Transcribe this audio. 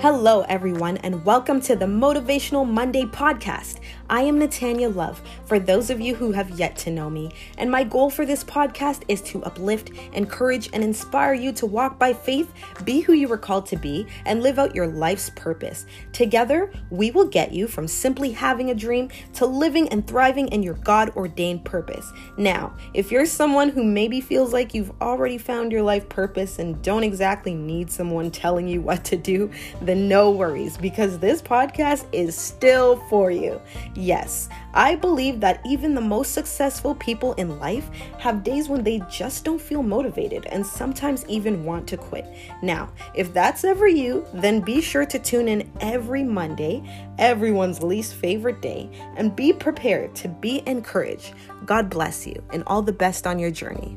Hello, everyone, and welcome to the Motivational Monday podcast. I am Natanya Love, for those of you who have yet to know me, and my goal for this podcast is to uplift, encourage, and inspire you to walk by faith, be who you were called to be, and live out your life's purpose. Together, we will get you from simply having a dream to living and thriving in your God ordained purpose. Now, if you're someone who maybe feels like you've already found your life purpose and don't exactly need someone telling you what to do, then no worries because this podcast is still for you. Yes, I believe that even the most successful people in life have days when they just don't feel motivated and sometimes even want to quit. Now, if that's ever you, then be sure to tune in every Monday, everyone's least favorite day, and be prepared to be encouraged. God bless you and all the best on your journey.